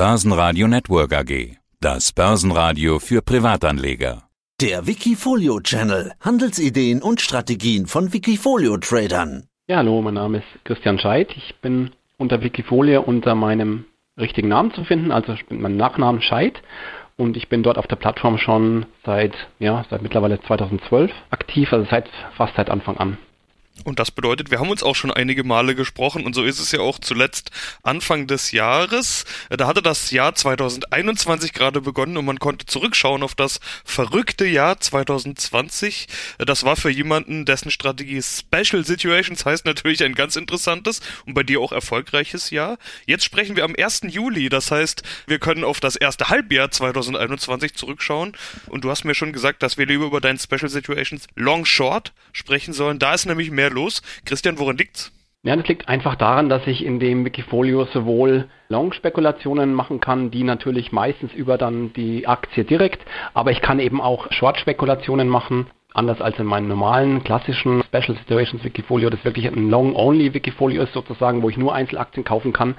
Börsenradio Network AG. Das Börsenradio für Privatanleger. Der Wikifolio Channel. Handelsideen und Strategien von Wikifolio Tradern. Ja, hallo, mein Name ist Christian Scheidt. Ich bin unter Wikifolio unter meinem richtigen Namen zu finden, also ich bin mein Nachnamen Scheid und ich bin dort auf der Plattform schon seit ja, seit mittlerweile 2012 aktiv, also seit fast seit Anfang an. Und das bedeutet, wir haben uns auch schon einige Male gesprochen und so ist es ja auch zuletzt Anfang des Jahres. Da hatte das Jahr 2021 gerade begonnen und man konnte zurückschauen auf das verrückte Jahr 2020. Das war für jemanden, dessen Strategie Special Situations heißt natürlich ein ganz interessantes und bei dir auch erfolgreiches Jahr. Jetzt sprechen wir am 1. Juli, das heißt, wir können auf das erste Halbjahr 2021 zurückschauen und du hast mir schon gesagt, dass wir lieber über deinen Special Situations Long Short sprechen sollen. Da ist nämlich mehr los. Christian, woran liegt's? Ja, das liegt einfach daran, dass ich in dem Wikifolio sowohl Long-Spekulationen machen kann, die natürlich meistens über dann die Aktie direkt, aber ich kann eben auch Short-Spekulationen machen, anders als in meinem normalen klassischen Special Situations Wikifolio, das wirklich ein Long-Only Wikifolio ist sozusagen, wo ich nur Einzelaktien kaufen kann.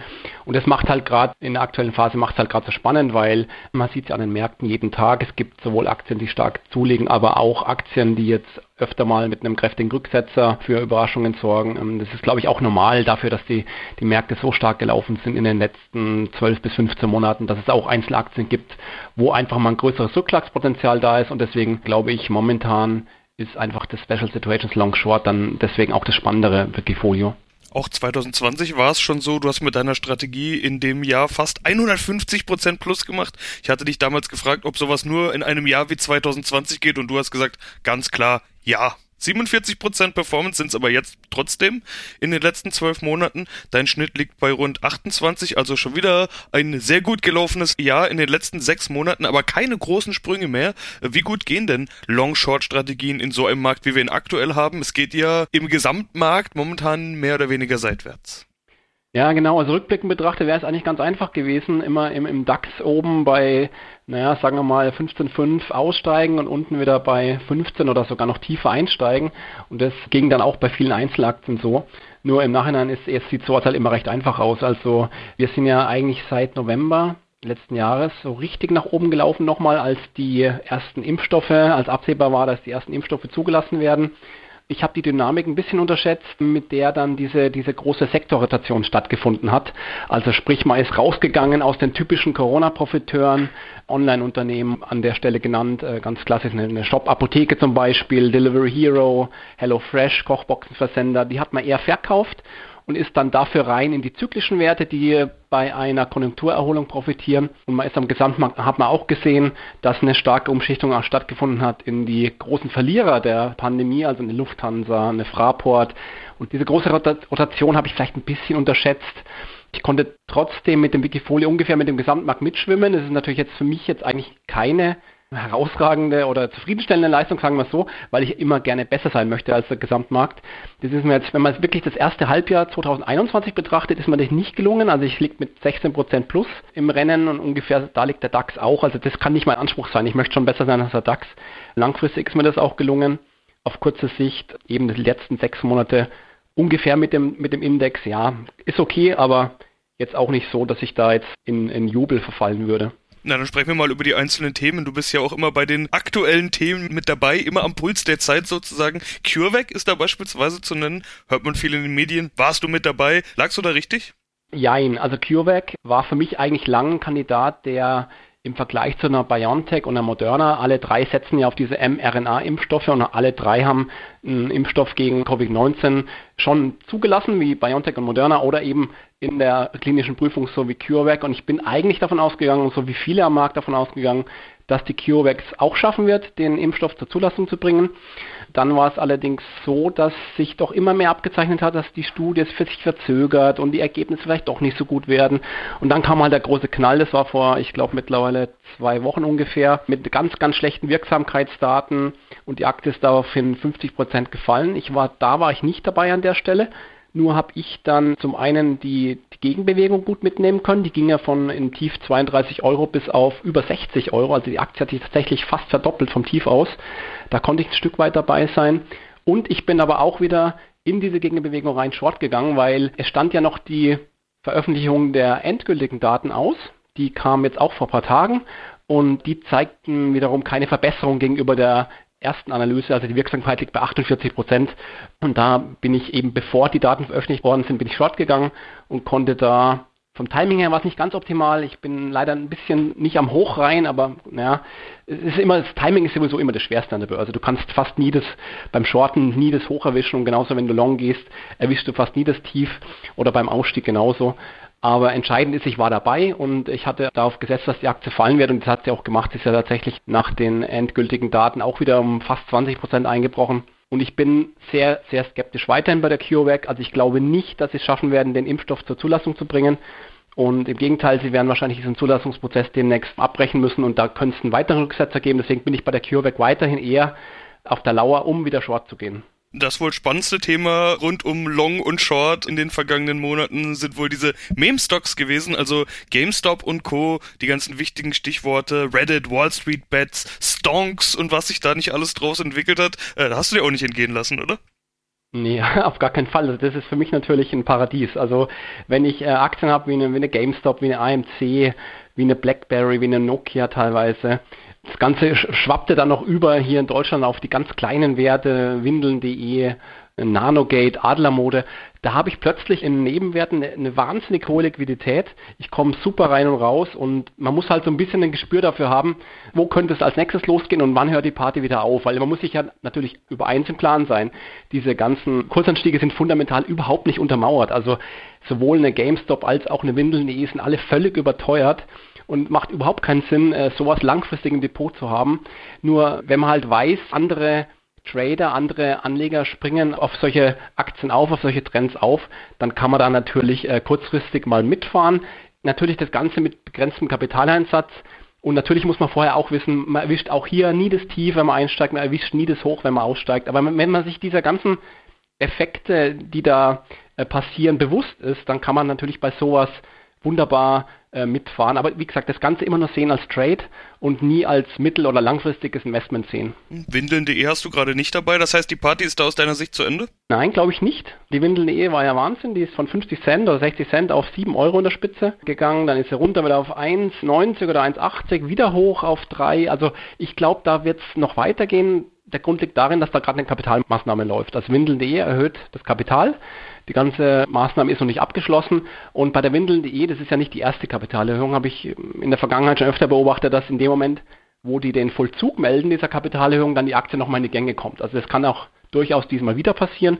Und das macht halt gerade in der aktuellen Phase macht es halt gerade so spannend, weil man sieht es an den Märkten jeden Tag. Es gibt sowohl Aktien, die stark zulegen, aber auch Aktien, die jetzt öfter mal mit einem kräftigen Rücksetzer für Überraschungen sorgen. Ähm, das ist, glaube ich, auch normal dafür, dass die, die Märkte so stark gelaufen sind in den letzten 12 bis 15 Monaten, dass es auch Einzelaktien gibt, wo einfach mal ein größeres Rückschlagspotenzial da ist. Und deswegen glaube ich, momentan ist einfach das Special Situations Long Short dann deswegen auch das spannendere Wikifolio. Auch 2020 war es schon so, du hast mit deiner Strategie in dem Jahr fast 150 Prozent plus gemacht. Ich hatte dich damals gefragt, ob sowas nur in einem Jahr wie 2020 geht und du hast gesagt, ganz klar, ja. 47% Performance sind es aber jetzt trotzdem in den letzten zwölf Monaten. Dein Schnitt liegt bei rund 28, also schon wieder ein sehr gut gelaufenes Jahr in den letzten sechs Monaten, aber keine großen Sprünge mehr. Wie gut gehen denn Long-Short-Strategien in so einem Markt, wie wir ihn aktuell haben? Es geht ja im Gesamtmarkt momentan mehr oder weniger seitwärts. Ja, genau. Also rückblickend betrachtet wäre es eigentlich ganz einfach gewesen, immer im, im DAX oben bei, naja, sagen wir mal 15,5 aussteigen und unten wieder bei 15 oder sogar noch tiefer einsteigen. Und das ging dann auch bei vielen Einzelaktien so. Nur im Nachhinein ist es sieht so halt immer recht einfach aus. Also wir sind ja eigentlich seit November letzten Jahres so richtig nach oben gelaufen nochmal, als die ersten Impfstoffe, als absehbar war, dass die ersten Impfstoffe zugelassen werden. Ich habe die Dynamik ein bisschen unterschätzt, mit der dann diese, diese große Sektorrotation stattgefunden hat. Also sprich, man ist rausgegangen aus den typischen Corona-Profiteuren, Online-Unternehmen an der Stelle genannt, äh, ganz klassisch eine Shop-Apotheke zum Beispiel, Delivery Hero, HelloFresh, Kochboxenversender, die hat man eher verkauft und ist dann dafür rein in die zyklischen Werte, die bei einer Konjunkturerholung profitieren. Und man ist am Gesamtmarkt, hat man auch gesehen, dass eine starke Umschichtung auch stattgefunden hat in die großen Verlierer der Pandemie, also eine Lufthansa, eine Fraport. Und diese große Rotation habe ich vielleicht ein bisschen unterschätzt. Ich konnte trotzdem mit dem Wikifolio ungefähr mit dem Gesamtmarkt mitschwimmen. Das ist natürlich jetzt für mich jetzt eigentlich keine herausragende oder zufriedenstellende Leistung, sagen wir es so, weil ich immer gerne besser sein möchte als der Gesamtmarkt. Das ist mir jetzt, wenn man wirklich das erste Halbjahr 2021 betrachtet, ist mir das nicht gelungen. Also ich liege mit 16% plus im Rennen und ungefähr da liegt der DAX auch. Also das kann nicht mein Anspruch sein. Ich möchte schon besser sein als der DAX. Langfristig ist mir das auch gelungen. Auf kurze Sicht eben die letzten sechs Monate ungefähr mit dem, mit dem Index. Ja, ist okay, aber jetzt auch nicht so, dass ich da jetzt in, in Jubel verfallen würde. Na, dann sprechen wir mal über die einzelnen Themen. Du bist ja auch immer bei den aktuellen Themen mit dabei, immer am Puls der Zeit sozusagen. CureVac ist da beispielsweise zu nennen, hört man viel in den Medien. Warst du mit dabei? Lagst du da richtig? Jein, also CureVac war für mich eigentlich lang ein Kandidat, der im Vergleich zu einer BioNTech und einer Moderna, alle drei setzen ja auf diese mRNA-Impfstoffe und alle drei haben einen Impfstoff gegen Covid-19 schon zugelassen, wie BioNTech und Moderna, oder eben in der klinischen Prüfung so wie CureVac. Und ich bin eigentlich davon ausgegangen, so wie viele am Markt davon ausgegangen, dass die CureVac auch schaffen wird, den Impfstoff zur Zulassung zu bringen. Dann war es allerdings so, dass sich doch immer mehr abgezeichnet hat, dass die Studie für sich verzögert und die Ergebnisse vielleicht doch nicht so gut werden. Und dann kam halt der große Knall, das war vor, ich glaube, mittlerweile zwei Wochen ungefähr, mit ganz, ganz schlechten Wirksamkeitsdaten und die Aktie ist daraufhin 50 Prozent gefallen. Ich war, da war ich nicht dabei an der Stelle. Nur habe ich dann zum einen die, die, Gegenbewegung gut mitnehmen können. Die ging ja von im Tief 32 Euro bis auf über 60 Euro. Also die Aktie hat sich tatsächlich fast verdoppelt vom Tief aus. Da konnte ich ein Stück weit dabei sein. Und ich bin aber auch wieder in diese Gegenbewegung rein short gegangen, weil es stand ja noch die Veröffentlichung der endgültigen Daten aus Die kam jetzt auch vor ein paar Tagen und die zeigten wiederum keine Verbesserung gegenüber der ersten Analyse, also die Wirksamkeit liegt bei 48 Prozent. Und da bin ich eben, bevor die Daten veröffentlicht worden sind, bin ich short gegangen und konnte da vom Timing her war es nicht ganz optimal. Ich bin leider ein bisschen nicht am Hoch rein, aber naja, es ist immer, das Timing ist sowieso immer das Schwerste an der Börse. Du kannst fast nie das beim Shorten nie das Hoch erwischen und genauso wenn du long gehst, erwischst du fast nie das Tief oder beim Ausstieg genauso. Aber entscheidend ist, ich war dabei und ich hatte darauf gesetzt, dass die Aktie fallen wird und das hat sie auch gemacht. Sie ist ja tatsächlich nach den endgültigen Daten auch wieder um fast 20 Prozent eingebrochen. Und ich bin sehr, sehr skeptisch weiterhin bei der CureVac. Also ich glaube nicht, dass sie es schaffen werden, den Impfstoff zur Zulassung zu bringen. Und im Gegenteil, sie werden wahrscheinlich diesen Zulassungsprozess demnächst abbrechen müssen und da könnte es einen weiteren Rücksetzer geben. Deswegen bin ich bei der CureVac weiterhin eher auf der Lauer, um wieder short zu gehen. Das wohl spannendste Thema rund um Long und Short in den vergangenen Monaten sind wohl diese Meme-Stocks gewesen, also GameStop und Co., die ganzen wichtigen Stichworte, Reddit, Wall Street Bets, Stonks und was sich da nicht alles draus entwickelt hat. Äh, da hast du dir auch nicht entgehen lassen, oder? Nee, auf gar keinen Fall. Also das ist für mich natürlich ein Paradies. Also wenn ich äh, Aktien habe wie eine, wie eine GameStop, wie eine AMC, wie eine BlackBerry, wie eine Nokia teilweise, das Ganze schwappte dann noch über hier in Deutschland auf die ganz kleinen Werte, windeln.de, Nanogate, Adlermode. Da habe ich plötzlich in Nebenwerten eine, eine wahnsinnig hohe Liquidität. Ich komme super rein und raus und man muss halt so ein bisschen ein Gespür dafür haben, wo könnte es als nächstes losgehen und wann hört die Party wieder auf. Weil man muss sich ja natürlich über eins im Klaren sein. Diese ganzen Kursanstiege sind fundamental überhaupt nicht untermauert. Also sowohl eine GameStop als auch eine Windeln.de sind alle völlig überteuert und macht überhaupt keinen Sinn, äh, sowas langfristig im Depot zu haben. Nur wenn man halt weiß, andere Trader, andere Anleger springen auf solche Aktien auf, auf solche Trends auf, dann kann man da natürlich äh, kurzfristig mal mitfahren. Natürlich das Ganze mit begrenztem Kapitaleinsatz. Und natürlich muss man vorher auch wissen, man erwischt auch hier nie das Tief, wenn man einsteigt, man erwischt nie das Hoch, wenn man aussteigt. Aber wenn man sich dieser ganzen Effekte, die da äh, passieren, bewusst ist, dann kann man natürlich bei sowas wunderbar äh, mitfahren. Aber wie gesagt, das Ganze immer nur sehen als Trade und nie als mittel- oder langfristiges Investment sehen. Windeln.de hast du gerade nicht dabei, das heißt, die Party ist da aus deiner Sicht zu Ende? Nein, glaube ich nicht. Die Windeln.de war ja Wahnsinn, die ist von 50 Cent oder 60 Cent auf 7 Euro in der Spitze gegangen, dann ist sie runter wieder auf 1,90 oder 1,80, wieder hoch auf 3. Also ich glaube, da wird es noch weitergehen. Der Grund liegt darin, dass da gerade eine Kapitalmaßnahme läuft. Das Windeln.de erhöht das Kapital die ganze Maßnahme ist noch nicht abgeschlossen. Und bei der Windeln.de, das ist ja nicht die erste Kapitalerhöhung, habe ich in der Vergangenheit schon öfter beobachtet, dass in dem Moment, wo die den Vollzug melden, dieser Kapitalerhöhung, dann die Aktie nochmal in die Gänge kommt. Also das kann auch durchaus diesmal wieder passieren.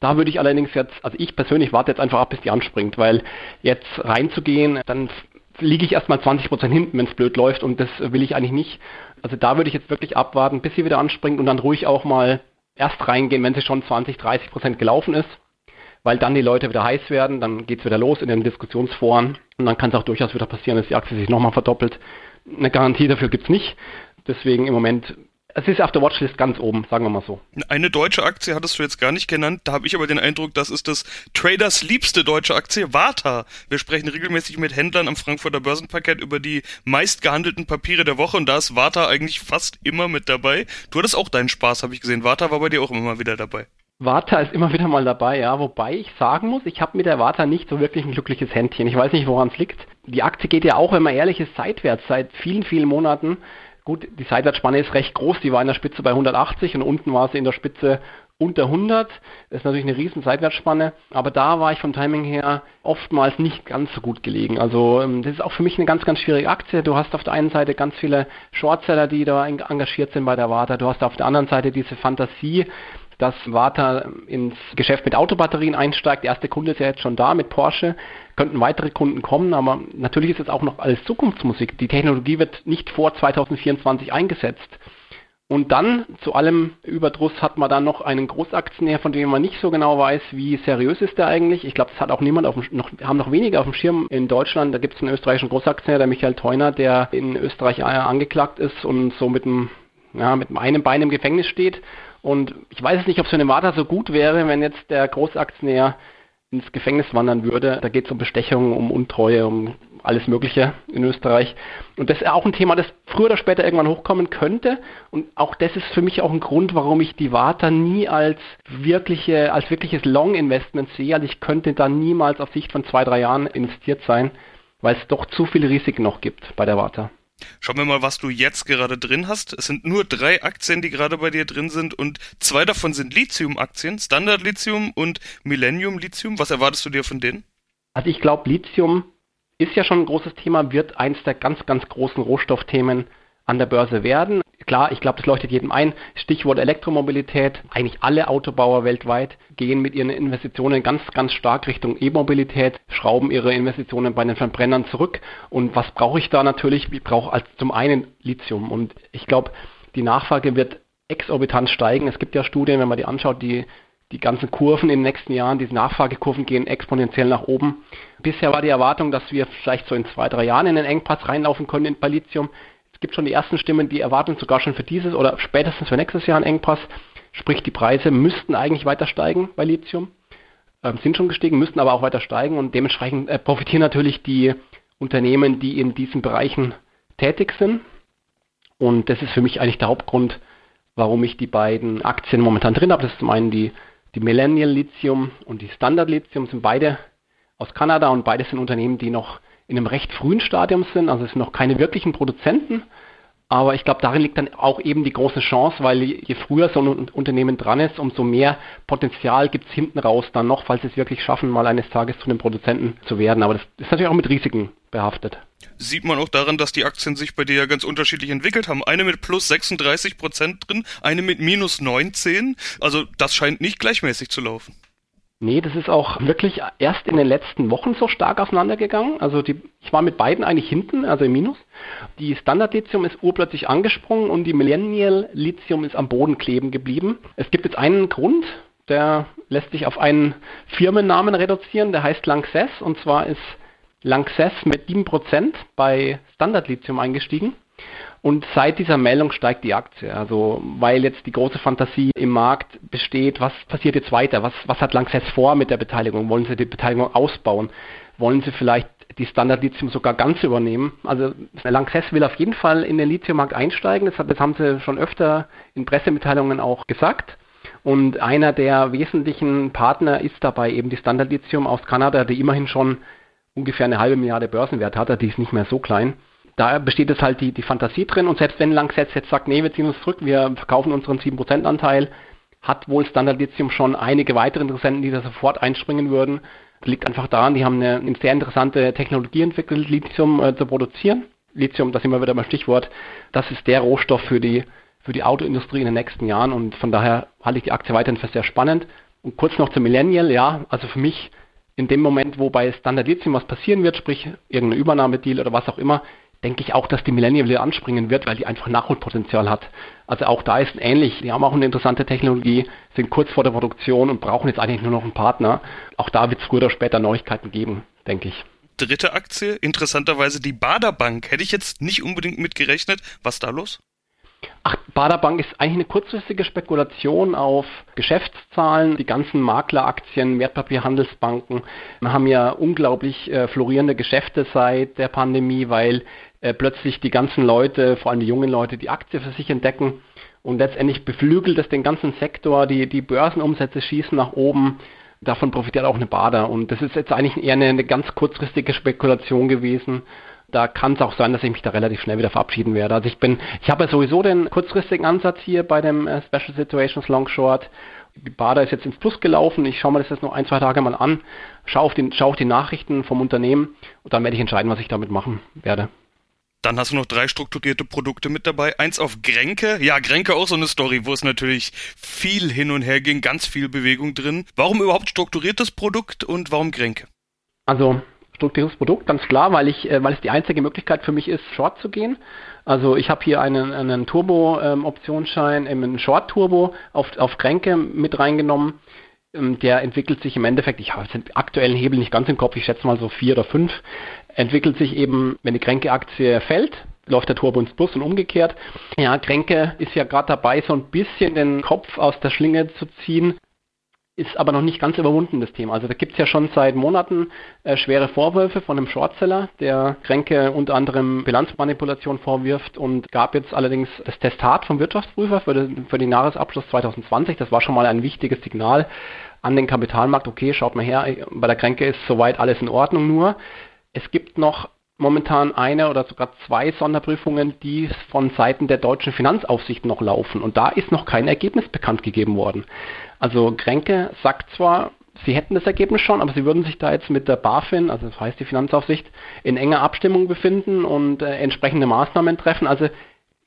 Da würde ich allerdings jetzt, also ich persönlich warte jetzt einfach ab, bis die anspringt, weil jetzt reinzugehen, dann liege ich erstmal 20% hinten, wenn es blöd läuft und das will ich eigentlich nicht. Also da würde ich jetzt wirklich abwarten, bis sie wieder anspringt und dann ruhig auch mal erst reingehen, wenn sie schon 20, 30% gelaufen ist weil dann die Leute wieder heiß werden, dann geht es wieder los in den Diskussionsforen und dann kann es auch durchaus wieder passieren, dass die Aktie sich nochmal verdoppelt. Eine Garantie dafür gibt es nicht. Deswegen im Moment es ist auf der Watchlist ganz oben, sagen wir mal so. Eine deutsche Aktie hattest du jetzt gar nicht genannt. Da habe ich aber den Eindruck, das ist das Traders liebste deutsche Aktie, Warta. Wir sprechen regelmäßig mit Händlern am Frankfurter Börsenparkett über die meistgehandelten Papiere der Woche und da ist Warta eigentlich fast immer mit dabei. Du hattest auch deinen Spaß, habe ich gesehen. Warta war bei dir auch immer mal wieder dabei. Warta ist immer wieder mal dabei, ja. Wobei ich sagen muss, ich habe mit der Warta nicht so wirklich ein glückliches Händchen. Ich weiß nicht, woran es liegt. Die Aktie geht ja auch, wenn man ehrlich ist, seitwärts seit vielen, vielen Monaten. Gut, die Seitwärtsspanne ist recht groß. Die war in der Spitze bei 180 und unten war sie in der Spitze unter 100. Das ist natürlich eine riesen Seitwärtsspanne. Aber da war ich vom Timing her oftmals nicht ganz so gut gelegen. Also ähm, das ist auch für mich eine ganz, ganz schwierige Aktie. Du hast auf der einen Seite ganz viele Shortseller, die da engagiert sind bei der Warta. Du hast auf der anderen Seite diese Fantasie, dass Warta ins Geschäft mit Autobatterien einsteigt. Der erste Kunde ist ja jetzt schon da mit Porsche. Könnten weitere Kunden kommen, aber natürlich ist es auch noch alles Zukunftsmusik. Die Technologie wird nicht vor 2024 eingesetzt. Und dann zu allem Überdruss hat man dann noch einen Großaktionär, von dem man nicht so genau weiß, wie seriös ist der eigentlich. Ich glaube, das hat auch niemand auf dem, noch, haben noch weniger auf dem Schirm in Deutschland. Da gibt es einen österreichischen Großaktionär, der Michael Theuner, der in Österreich angeklagt ist und so mit einem, ja, mit einem Bein im Gefängnis steht. Und ich weiß es nicht, ob so eine Warta so gut wäre, wenn jetzt der Großaktionär ins Gefängnis wandern würde. Da geht es um Bestechung, um Untreue, um alles Mögliche in Österreich. Und das ist auch ein Thema, das früher oder später irgendwann hochkommen könnte. Und auch das ist für mich auch ein Grund, warum ich die Warta nie als wirkliche, als wirkliches Long-Investment sehe. Also ich könnte da niemals auf Sicht von zwei, drei Jahren investiert sein weil es doch zu viele Risiken noch gibt bei der Warta. Schauen wir mal, was du jetzt gerade drin hast. Es sind nur drei Aktien, die gerade bei dir drin sind und zwei davon sind Lithium-Aktien, Standard Lithium und Millennium Lithium. Was erwartest du dir von denen? Also ich glaube, Lithium ist ja schon ein großes Thema, wird eins der ganz, ganz großen Rohstoffthemen an der Börse werden. Klar, ich glaube, das leuchtet jedem ein. Stichwort Elektromobilität. Eigentlich alle Autobauer weltweit gehen mit ihren Investitionen ganz, ganz stark Richtung E-Mobilität, schrauben ihre Investitionen bei den Verbrennern zurück. Und was brauche ich da natürlich? Ich brauche zum einen Lithium. Und ich glaube, die Nachfrage wird exorbitant steigen. Es gibt ja Studien, wenn man die anschaut, die die ganzen Kurven in den nächsten Jahren, diese Nachfragekurven gehen exponentiell nach oben. Bisher war die Erwartung, dass wir vielleicht so in zwei, drei Jahren in den Engpass reinlaufen können bei Lithium gibt schon die ersten Stimmen, die erwarten sogar schon für dieses oder spätestens für nächstes Jahr einen Engpass. Sprich, die Preise müssten eigentlich weiter steigen bei Lithium, ähm, sind schon gestiegen, müssten aber auch weiter steigen und dementsprechend äh, profitieren natürlich die Unternehmen, die in diesen Bereichen tätig sind. Und das ist für mich eigentlich der Hauptgrund, warum ich die beiden Aktien momentan drin habe. Das ist zum einen die, die Millennial Lithium und die Standard Lithium, sind beide aus Kanada und beide sind Unternehmen, die noch in einem recht frühen Stadium sind, also es sind noch keine wirklichen Produzenten. Aber ich glaube, darin liegt dann auch eben die große Chance, weil je früher so ein Unternehmen dran ist, umso mehr Potenzial gibt es hinten raus dann noch, falls sie es wirklich schaffen, mal eines Tages zu einem Produzenten zu werden. Aber das ist natürlich auch mit Risiken behaftet. Sieht man auch daran, dass die Aktien sich bei dir ja ganz unterschiedlich entwickelt haben. Eine mit plus 36 Prozent drin, eine mit minus 19. Also das scheint nicht gleichmäßig zu laufen. Nee, das ist auch wirklich erst in den letzten Wochen so stark auseinandergegangen. Also die, ich war mit beiden eigentlich hinten, also im Minus. Die Standard-Lithium ist urplötzlich angesprungen und die Millennial-Lithium ist am Boden kleben geblieben. Es gibt jetzt einen Grund, der lässt sich auf einen Firmennamen reduzieren, der heißt Lanxess und zwar ist Lanxess mit 7% bei Standard Lithium eingestiegen. Und seit dieser Meldung steigt die Aktie. Also weil jetzt die große Fantasie im Markt besteht, was passiert jetzt weiter? Was, was hat Lanxess vor mit der Beteiligung? Wollen sie die Beteiligung ausbauen? Wollen sie vielleicht die Standard Lithium sogar ganz übernehmen? Also Lanxess will auf jeden Fall in den Lithiummarkt einsteigen. Das, das haben sie schon öfter in Pressemitteilungen auch gesagt. Und einer der wesentlichen Partner ist dabei eben die Standard Lithium aus Kanada, die immerhin schon ungefähr eine halbe Milliarde Börsenwert hat. Die ist nicht mehr so klein da besteht es halt die, die Fantasie drin und selbst wenn Lanxess jetzt sagt, nee, wir ziehen uns zurück, wir verkaufen unseren 7% Anteil, hat wohl Standard Lithium schon einige weitere Interessenten, die da sofort einspringen würden. Das liegt einfach daran, die haben eine, eine sehr interessante Technologie entwickelt, Lithium äh, zu produzieren. Lithium, das immer wieder beim Stichwort, das ist der Rohstoff für die, für die Autoindustrie in den nächsten Jahren und von daher halte ich die Aktie weiterhin für sehr spannend. Und kurz noch zum Millennial, ja, also für mich in dem Moment, wo bei Standard Lithium was passieren wird, sprich irgendeine Übernahmedeal oder was auch immer, denke ich auch, dass die Millennium wieder anspringen wird, weil die einfach Nachholpotenzial hat. Also auch da ist ähnlich. Die haben auch eine interessante Technologie, sind kurz vor der Produktion und brauchen jetzt eigentlich nur noch einen Partner. Auch da wird es früher oder später Neuigkeiten geben, denke ich. Dritte Aktie, interessanterweise die Baderbank. Hätte ich jetzt nicht unbedingt mitgerechnet. Was da los? Ach, Baderbank ist eigentlich eine kurzfristige Spekulation auf Geschäftszahlen. Die ganzen Makleraktien, Wertpapierhandelsbanken haben ja unglaublich äh, florierende Geschäfte seit der Pandemie, weil äh, plötzlich die ganzen Leute, vor allem die jungen Leute, die Aktie für sich entdecken. Und letztendlich beflügelt es den ganzen Sektor, die, die Börsenumsätze schießen nach oben. Davon profitiert auch eine Bader. Und das ist jetzt eigentlich eher eine, eine ganz kurzfristige Spekulation gewesen. Da kann es auch sein, dass ich mich da relativ schnell wieder verabschieden werde. Also ich bin, ich habe ja sowieso den kurzfristigen Ansatz hier bei dem äh, Special Situations Long Short. Die Bader ist jetzt ins Plus gelaufen. Ich schaue mir das jetzt noch ein, zwei Tage mal an, schaue auf, den, schaue auf die Nachrichten vom Unternehmen und dann werde ich entscheiden, was ich damit machen werde. Dann hast du noch drei strukturierte Produkte mit dabei. Eins auf Grenke. Ja, Grenke auch so eine Story, wo es natürlich viel hin und her ging, ganz viel Bewegung drin. Warum überhaupt strukturiertes Produkt und warum Grenke? Also strukturiertes Produkt, ganz klar, weil ich, äh, weil es die einzige Möglichkeit für mich ist, Short zu gehen. Also ich habe hier einen, einen Turbo-Optionsschein, ähm, einen Short-Turbo auf, auf Grenke mit reingenommen. Ähm, der entwickelt sich im Endeffekt, ich habe den aktuellen Hebel nicht ganz im Kopf, ich schätze mal so vier oder fünf, entwickelt sich eben, wenn die Kränke-Aktie fällt, läuft der Turbo ins Plus und umgekehrt. Ja, Kränke ist ja gerade dabei, so ein bisschen den Kopf aus der Schlinge zu ziehen, ist aber noch nicht ganz überwunden, das Thema. Also da gibt es ja schon seit Monaten äh, schwere Vorwürfe von einem Shortseller, der Kränke unter anderem Bilanzmanipulation vorwirft und gab jetzt allerdings das Testat vom Wirtschaftsprüfer für den, für den Jahresabschluss 2020. Das war schon mal ein wichtiges Signal an den Kapitalmarkt. Okay, schaut mal her, bei der Kränke ist soweit alles in Ordnung nur. Es gibt noch momentan eine oder sogar zwei Sonderprüfungen, die von Seiten der deutschen Finanzaufsicht noch laufen. Und da ist noch kein Ergebnis bekannt gegeben worden. Also Kränke sagt zwar, sie hätten das Ergebnis schon, aber sie würden sich da jetzt mit der BaFin, also das heißt die Finanzaufsicht, in enger Abstimmung befinden und äh, entsprechende Maßnahmen treffen. Also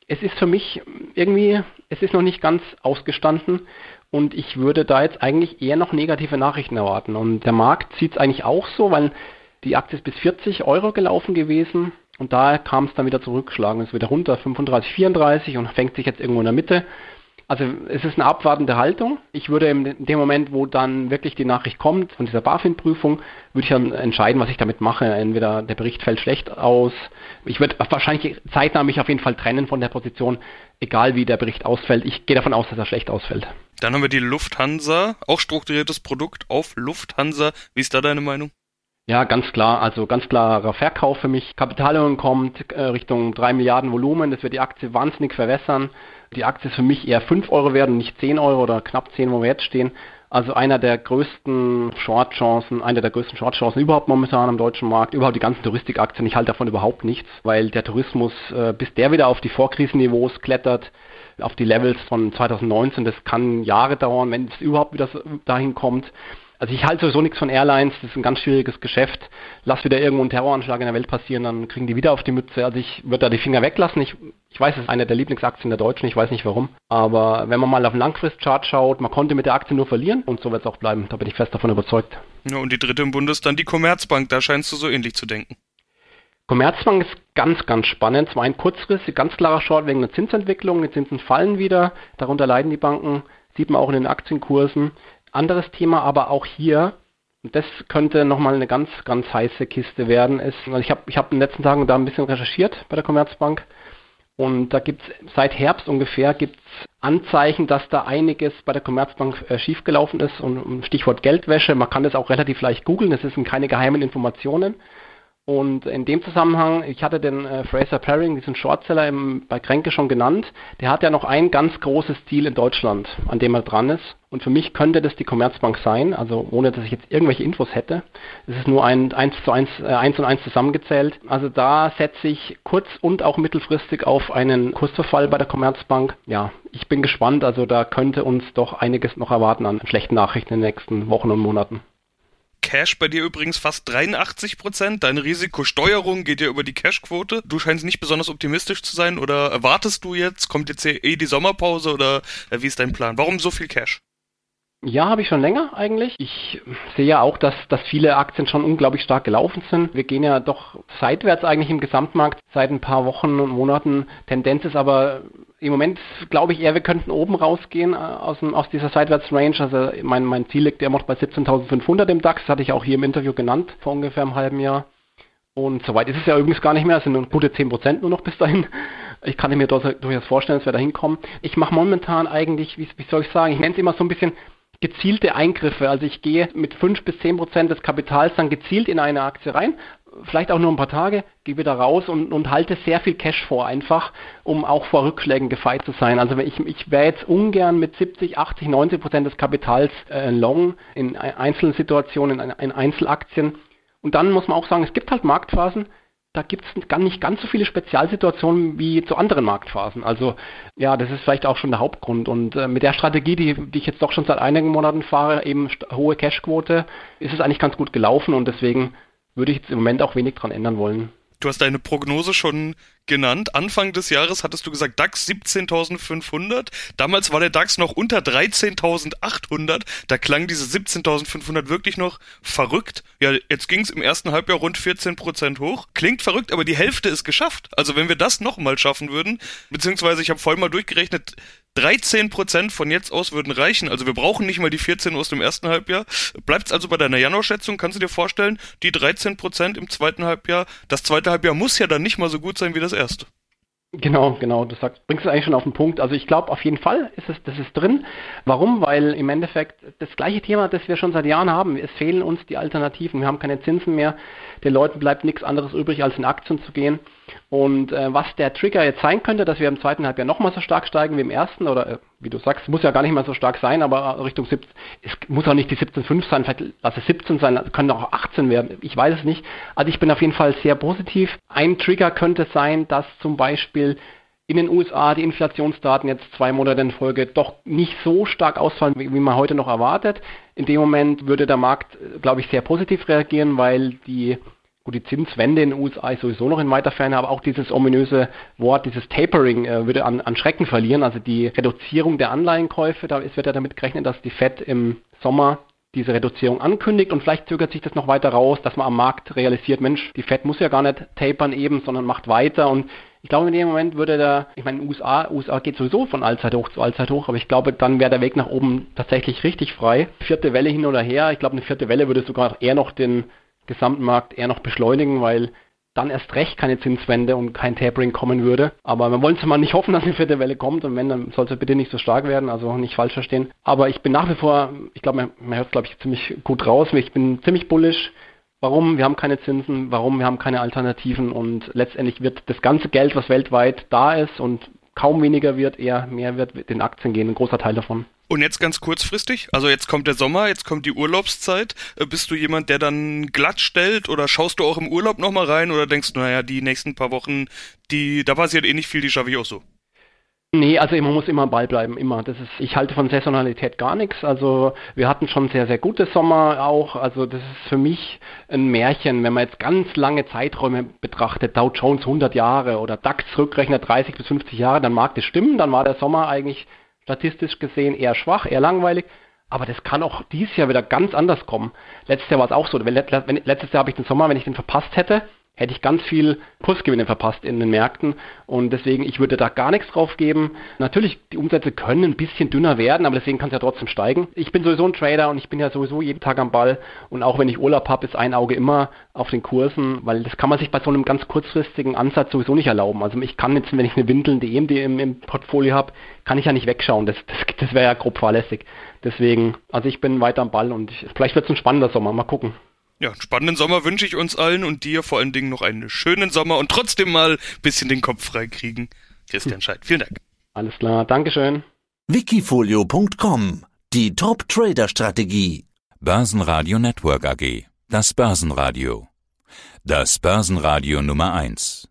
es ist für mich irgendwie, es ist noch nicht ganz ausgestanden und ich würde da jetzt eigentlich eher noch negative Nachrichten erwarten. Und der Markt sieht es eigentlich auch so, weil die Aktie ist bis 40 Euro gelaufen gewesen und da kam es dann wieder zurückgeschlagen. Es ist wieder runter, 35, 34 und fängt sich jetzt irgendwo in der Mitte. Also es ist eine abwartende Haltung. Ich würde in dem Moment, wo dann wirklich die Nachricht kommt von dieser BaFin-Prüfung, würde ich dann entscheiden, was ich damit mache. Entweder der Bericht fällt schlecht aus. Ich würde wahrscheinlich zeitnah mich auf jeden Fall trennen von der Position, egal wie der Bericht ausfällt. Ich gehe davon aus, dass er schlecht ausfällt. Dann haben wir die Lufthansa, auch strukturiertes Produkt auf Lufthansa. Wie ist da deine Meinung? Ja, ganz klar. Also ganz klarer Verkauf für mich. Kapitalerhöhung kommt äh, Richtung 3 Milliarden Volumen. Das wird die Aktie wahnsinnig verwässern. Die Aktie ist für mich eher 5 Euro wert und nicht 10 Euro oder knapp 10, wo wir jetzt stehen. Also einer der größten Short-Chancen, einer der größten Short-Chancen überhaupt momentan am deutschen Markt, überhaupt die ganzen Touristikaktien. Ich halte davon überhaupt nichts, weil der Tourismus, äh, bis der wieder auf die Vorkrisenniveaus klettert, auf die Levels von 2019, das kann Jahre dauern, wenn es überhaupt wieder dahin kommt. Also ich halte sowieso nichts von Airlines, das ist ein ganz schwieriges Geschäft. Lass wieder irgendwo einen Terroranschlag in der Welt passieren, dann kriegen die wieder auf die Mütze. Also ich würde da die Finger weglassen. Ich, ich weiß, es ist eine der Lieblingsaktien der Deutschen, ich weiß nicht warum. Aber wenn man mal auf den Langfristchart schaut, man konnte mit der Aktie nur verlieren und so wird es auch bleiben. Da bin ich fest davon überzeugt. Ja, und die dritte im Bundes dann die Commerzbank, da scheinst du so ähnlich zu denken. Commerzbank ist ganz, ganz spannend. Zwar ein kurzfristig, ganz klarer Short wegen der Zinsentwicklung. Die Zinsen fallen wieder, darunter leiden die Banken, sieht man auch in den Aktienkursen. Anderes Thema aber auch hier, das könnte nochmal eine ganz, ganz heiße Kiste werden, ist, also ich habe ich hab in den letzten Tagen da ein bisschen recherchiert bei der Commerzbank. Und da gibt es seit Herbst ungefähr gibt's Anzeichen, dass da einiges bei der Commerzbank äh, schiefgelaufen ist. Und Stichwort Geldwäsche, man kann das auch relativ leicht googeln, das sind keine geheimen Informationen. Und in dem Zusammenhang, ich hatte den äh, Fraser Paring, diesen Shortseller im, bei Kränke schon genannt, der hat ja noch ein ganz großes Deal in Deutschland, an dem er dran ist. Und für mich könnte das die Commerzbank sein, also ohne dass ich jetzt irgendwelche Infos hätte. Es ist nur ein 1 zu 1, äh, 1 und 1 zusammengezählt. Also da setze ich kurz- und auch mittelfristig auf einen Kursverfall bei der Commerzbank. Ja, ich bin gespannt, also da könnte uns doch einiges noch erwarten an schlechten Nachrichten in den nächsten Wochen und Monaten. Cash bei dir übrigens fast 83 Prozent. Deine Risikosteuerung geht ja über die Cashquote. Du scheinst nicht besonders optimistisch zu sein oder erwartest du jetzt? Kommt jetzt eh die Sommerpause oder äh, wie ist dein Plan? Warum so viel Cash? Ja, habe ich schon länger eigentlich. Ich sehe ja auch, dass, dass viele Aktien schon unglaublich stark gelaufen sind. Wir gehen ja doch seitwärts eigentlich im Gesamtmarkt seit ein paar Wochen und Monaten. Tendenz ist aber im Moment, glaube ich eher, wir könnten oben rausgehen äh, aus, aus dieser Seitwärtsrange. Also mein, mein Ziel liegt immer noch bei 17.500 im DAX. Das hatte ich auch hier im Interview genannt vor ungefähr einem halben Jahr. Und soweit ist es ja übrigens gar nicht mehr. Es sind nur gute 10% nur noch bis dahin. Ich kann mir durchaus vorstellen, dass wir da hinkommen. Ich mache momentan eigentlich, wie, wie soll ich sagen, ich nenne es immer so ein bisschen gezielte Eingriffe. Also ich gehe mit 5 bis 10 Prozent des Kapitals dann gezielt in eine Aktie rein, vielleicht auch nur ein paar Tage, gehe wieder raus und, und halte sehr viel Cash vor einfach, um auch vor Rückschlägen gefeit zu sein. Also ich, ich wäre jetzt ungern mit 70, 80, 90 Prozent des Kapitals äh, long in einzelnen Situationen, in, in Einzelaktien. Und dann muss man auch sagen, es gibt halt Marktphasen, da gibt es nicht ganz so viele Spezialsituationen wie zu anderen Marktphasen. Also ja, das ist vielleicht auch schon der Hauptgrund. Und äh, mit der Strategie, die, die ich jetzt doch schon seit einigen Monaten fahre, eben hohe Cashquote, ist es eigentlich ganz gut gelaufen und deswegen würde ich jetzt im Moment auch wenig dran ändern wollen. Du hast deine Prognose schon genannt. Anfang des Jahres hattest du gesagt DAX 17.500. Damals war der DAX noch unter 13.800. Da klang diese 17.500 wirklich noch verrückt. Ja, jetzt ging es im ersten Halbjahr rund 14 Prozent hoch. Klingt verrückt, aber die Hälfte ist geschafft. Also wenn wir das nochmal schaffen würden, beziehungsweise ich habe voll mal durchgerechnet, 13 Prozent von jetzt aus würden reichen. Also wir brauchen nicht mal die 14 aus dem ersten Halbjahr. Bleibt es also bei deiner Januar-Schätzung? Kannst du dir vorstellen, die 13 Prozent im zweiten Halbjahr? Das zweite Halbjahr muss ja dann nicht mal so gut sein wie das erste. Genau, genau. Du sagst, bringst es eigentlich schon auf den Punkt. Also ich glaube auf jeden Fall ist es, das ist drin. Warum? Weil im Endeffekt das gleiche Thema, das wir schon seit Jahren haben. Es fehlen uns die Alternativen. Wir haben keine Zinsen mehr. Den Leuten bleibt nichts anderes übrig, als in Aktien zu gehen. Und äh, was der Trigger jetzt sein könnte, dass wir im zweiten Halbjahr nochmal so stark steigen wie im ersten, oder äh, wie du sagst, muss ja gar nicht mal so stark sein, aber Richtung 17, es muss auch nicht die 17,5 sein, vielleicht lass es 17 sein, können auch 18 werden, ich weiß es nicht. Also ich bin auf jeden Fall sehr positiv. Ein Trigger könnte sein, dass zum Beispiel in den USA die Inflationsdaten jetzt zwei Monate in Folge doch nicht so stark ausfallen, wie, wie man heute noch erwartet. In dem Moment würde der Markt, glaube ich, sehr positiv reagieren, weil die Gut, die Zinswende in den USA ist sowieso noch in weiter Ferne, aber auch dieses ominöse Wort, dieses Tapering, äh, würde an, an Schrecken verlieren. Also die Reduzierung der Anleihenkäufe, da ist, wird ja damit gerechnet, dass die Fed im Sommer diese Reduzierung ankündigt und vielleicht zögert sich das noch weiter raus, dass man am Markt realisiert, Mensch, die Fed muss ja gar nicht tapern eben, sondern macht weiter und ich glaube, in dem Moment würde der, ich meine, USA, USA geht sowieso von Allzeit hoch zu Allzeit hoch, aber ich glaube, dann wäre der Weg nach oben tatsächlich richtig frei. Vierte Welle hin oder her, ich glaube, eine vierte Welle würde sogar eher noch den gesamten Markt eher noch beschleunigen, weil dann erst recht keine Zinswende und kein Tapering kommen würde. Aber wir wollen es mal nicht hoffen, dass eine vierte Welle kommt und wenn, dann soll es bitte nicht so stark werden, also nicht falsch verstehen. Aber ich bin nach wie vor, ich glaube, man, man hört es, glaube ich, ziemlich gut raus. Ich bin ziemlich bullish. Warum? Wir haben keine Zinsen, warum? Wir haben keine Alternativen und letztendlich wird das ganze Geld, was weltweit da ist und kaum weniger wird, eher mehr wird den Aktien gehen, ein großer Teil davon. Und jetzt ganz kurzfristig, also jetzt kommt der Sommer, jetzt kommt die Urlaubszeit. Äh, bist du jemand, der dann glatt stellt oder schaust du auch im Urlaub nochmal rein oder denkst du, naja, die nächsten paar Wochen, die, da passiert eh nicht viel, die schaffe ich auch so? Nee, also man muss immer am Ball bleiben, immer. Das ist, ich halte von Saisonalität gar nichts. Also wir hatten schon sehr, sehr gute Sommer auch. Also das ist für mich ein Märchen, wenn man jetzt ganz lange Zeiträume betrachtet, Dow Jones 100 Jahre oder DAX rückrechnet 30 bis 50 Jahre, dann mag das stimmen. Dann war der Sommer eigentlich statistisch gesehen eher schwach, eher langweilig. Aber das kann auch dieses Jahr wieder ganz anders kommen. Letztes Jahr war es auch so. Letztes Jahr habe ich den Sommer, wenn ich den verpasst hätte, hätte ich ganz viel Kursgewinne verpasst in den Märkten. Und deswegen, ich würde da gar nichts drauf geben. Natürlich, die Umsätze können ein bisschen dünner werden, aber deswegen kann es ja trotzdem steigen. Ich bin sowieso ein Trader und ich bin ja sowieso jeden Tag am Ball. Und auch wenn ich Urlaub habe, ist ein Auge immer auf den Kursen, weil das kann man sich bei so einem ganz kurzfristigen Ansatz sowieso nicht erlauben. Also ich kann jetzt, wenn ich eine windelnde EMD im, im Portfolio habe, kann ich ja nicht wegschauen. Das, das, das wäre ja grob fahrlässig. Deswegen, also ich bin weiter am Ball und ich, vielleicht wird es ein spannender Sommer. Mal gucken. Ja, einen spannenden Sommer wünsche ich uns allen und dir vor allen Dingen noch einen schönen Sommer und trotzdem mal ein bisschen den Kopf frei kriegen. Christian Scheidt, vielen Dank. Alles klar, Dankeschön. Wikifolio.com Die Top-Trader-Strategie. Börsenradio Network AG. Das Börsenradio. Das Börsenradio Nummer 1.